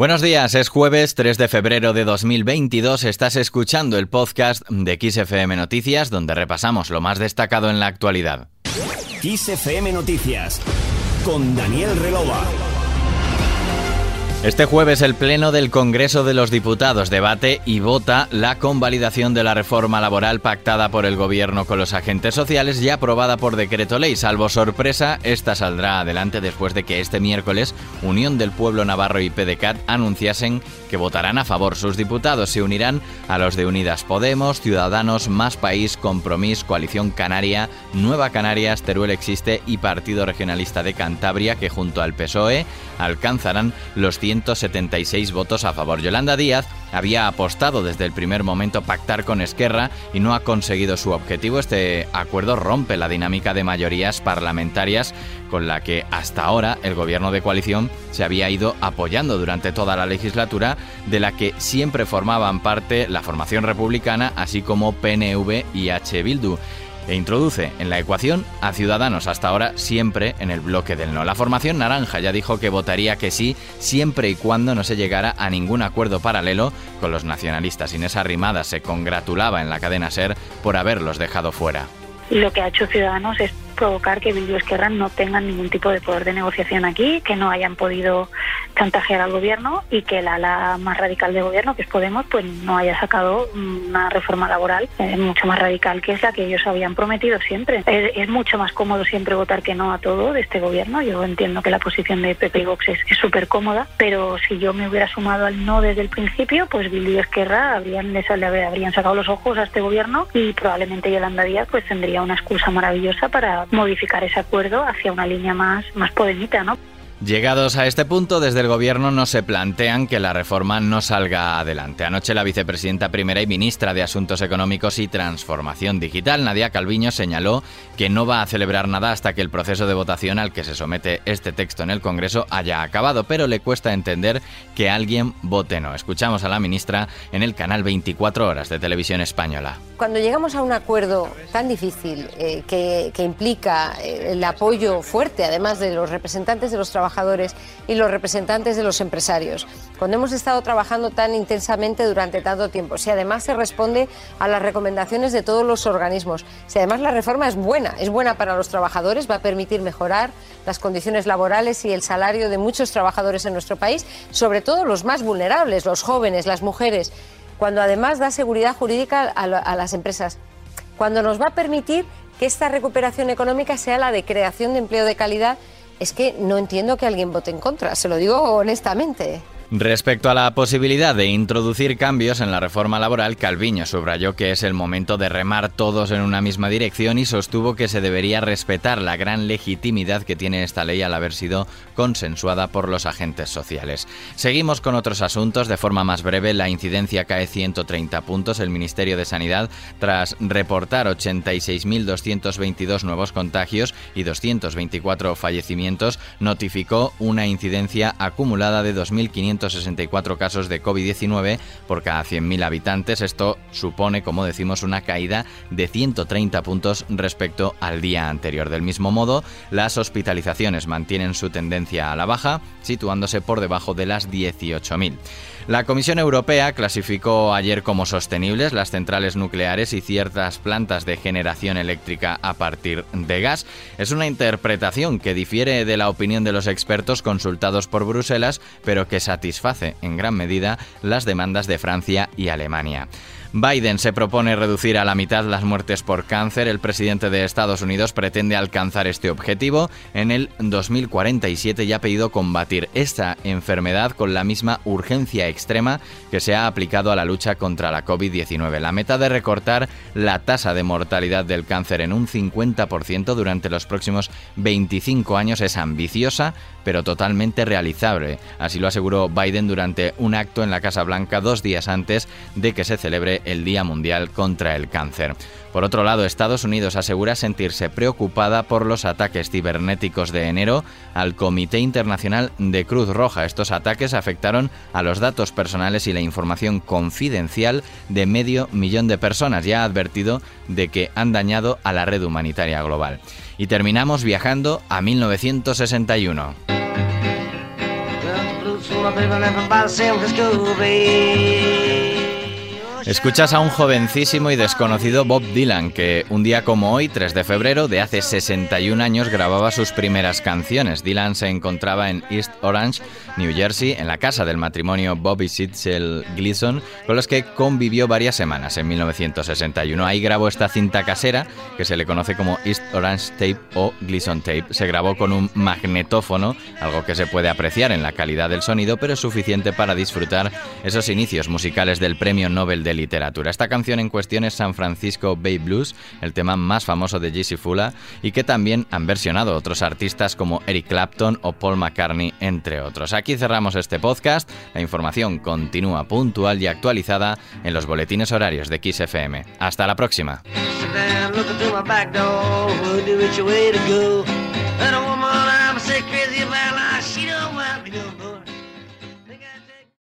Buenos días, es jueves 3 de febrero de 2022. Estás escuchando el podcast de XFM Noticias, donde repasamos lo más destacado en la actualidad. XFM Noticias, con Daniel Relova. Este jueves el Pleno del Congreso de los Diputados debate y vota la convalidación de la reforma laboral pactada por el Gobierno con los agentes sociales y aprobada por decreto ley. Salvo sorpresa, esta saldrá adelante después de que este miércoles Unión del Pueblo Navarro y PDCAT anunciasen que votarán a favor. Sus diputados se unirán a los de Unidas Podemos, Ciudadanos, Más País, Compromís, Coalición Canaria, Nueva Canarias, Teruel Existe y Partido Regionalista de Cantabria, que junto al PSOE alcanzarán los 176 votos a favor. Yolanda Díaz había apostado desde el primer momento pactar con Esquerra y no ha conseguido su objetivo. Este acuerdo rompe la dinámica de mayorías parlamentarias con la que hasta ahora el gobierno de coalición se había ido apoyando durante toda la legislatura, de la que siempre formaban parte la formación republicana, así como PNV y H. Bildu e introduce en la ecuación a Ciudadanos hasta ahora siempre en el bloque del no. La formación naranja ya dijo que votaría que sí siempre y cuando no se llegara a ningún acuerdo paralelo con los nacionalistas. Inés Arrimada se congratulaba en la cadena SER por haberlos dejado fuera. Lo que ha hecho Ciudadanos es provocar que Bildu Esquerra no tengan ningún tipo de poder de negociación aquí, que no hayan podido chantajear al gobierno y que la ala más radical del gobierno, que es Podemos, pues no haya sacado una reforma laboral eh, mucho más radical que es la que ellos habían prometido siempre. Es, mucho más cómodo siempre votar que no a todo de este gobierno. Yo entiendo que la posición de PP y Vox es súper cómoda, pero si yo me hubiera sumado al no desde el principio, pues Bildu y Esquerra habrían, le habrían sacado los ojos a este gobierno y probablemente Yolanda Díaz pues tendría una excusa maravillosa para modificar ese acuerdo hacia una línea más, más podeñita, ¿no? Llegados a este punto, desde el Gobierno no se plantean que la reforma no salga adelante. Anoche la vicepresidenta primera y ministra de Asuntos Económicos y Transformación Digital, Nadia Calviño, señaló que no va a celebrar nada hasta que el proceso de votación al que se somete este texto en el Congreso haya acabado, pero le cuesta entender que alguien vote no. Escuchamos a la ministra en el canal 24 Horas de Televisión Española. Cuando llegamos a un acuerdo tan difícil eh, que, implica eh, el apoyo fuerte, además de los representantes de los trabajadores, y los representantes de los empresarios. Cuando hemos estado trabajando tan intensamente durante tanto tiempo, si además se responde a las recomendaciones de todos los organismos, si además la reforma es buena, es buena para los trabajadores, va a permitir mejorar las condiciones laborales y el salario de muchos trabajadores en nuestro país, sobre todo los más vulnerables, los jóvenes, las mujeres, cuando además da seguridad jurídica a, a las empresas, cuando nos va a permitir que esta recuperación económica sea la de creación de empleo de calidad es que no entiendo que alguien vote en contra, se lo digo honestamente. Respecto a la posibilidad de introducir cambios en la reforma laboral, Calviño subrayó que es el momento de remar todos en una misma dirección y sostuvo que se debería respetar la gran legitimidad que tiene esta ley al haber sido consensuada por los agentes sociales. Seguimos con otros asuntos. De forma más breve, la incidencia cae 130 puntos. El Ministerio de Sanidad, tras reportar 86.222 nuevos contagios y 224 fallecimientos, notificó una incidencia acumulada de 2.500 164 casos de COVID-19 por cada 100.000 habitantes. Esto supone, como decimos, una caída de 130 puntos respecto al día anterior. Del mismo modo, las hospitalizaciones mantienen su tendencia a la baja, situándose por debajo de las 18.000. La Comisión Europea clasificó ayer como sostenibles las centrales nucleares y ciertas plantas de generación eléctrica a partir de gas. Es una interpretación que difiere de la opinión de los expertos consultados por Bruselas, pero que satisface en gran medida las demandas de Francia y Alemania. Biden se propone reducir a la mitad las muertes por cáncer. El presidente de Estados Unidos pretende alcanzar este objetivo en el 2047 y ha pedido combatir esta enfermedad con la misma urgencia extrema que se ha aplicado a la lucha contra la COVID-19. La meta de recortar la tasa de mortalidad del cáncer en un 50% durante los próximos 25 años es ambiciosa, pero totalmente realizable. Así lo aseguró Biden durante un acto en la Casa Blanca dos días antes de que se celebre el Día Mundial contra el Cáncer. Por otro lado, Estados Unidos asegura sentirse preocupada por los ataques cibernéticos de enero al Comité Internacional de Cruz Roja. Estos ataques afectaron a los datos personales y la información confidencial de medio millón de personas. Ya ha advertido de que han dañado a la red humanitaria global. Y terminamos viajando a 1961. My baby living by the San Francisco. Escuchas a un jovencísimo y desconocido Bob Dylan que un día como hoy, 3 de febrero de hace 61 años, grababa sus primeras canciones. Dylan se encontraba en East Orange, New Jersey, en la casa del matrimonio Bobby Sitzel Gleason, con los que convivió varias semanas en 1961. Ahí grabó esta cinta casera que se le conoce como East Orange Tape o Gleason Tape. Se grabó con un magnetófono, algo que se puede apreciar en la calidad del sonido, pero es suficiente para disfrutar esos inicios musicales del Premio Nobel de literatura. Esta canción en cuestión es San Francisco Bay Blues, el tema más famoso de Jesse Fula y que también han versionado otros artistas como Eric Clapton o Paul McCartney, entre otros. Aquí cerramos este podcast. La información continúa puntual y actualizada en los boletines horarios de Kiss FM. Hasta la próxima.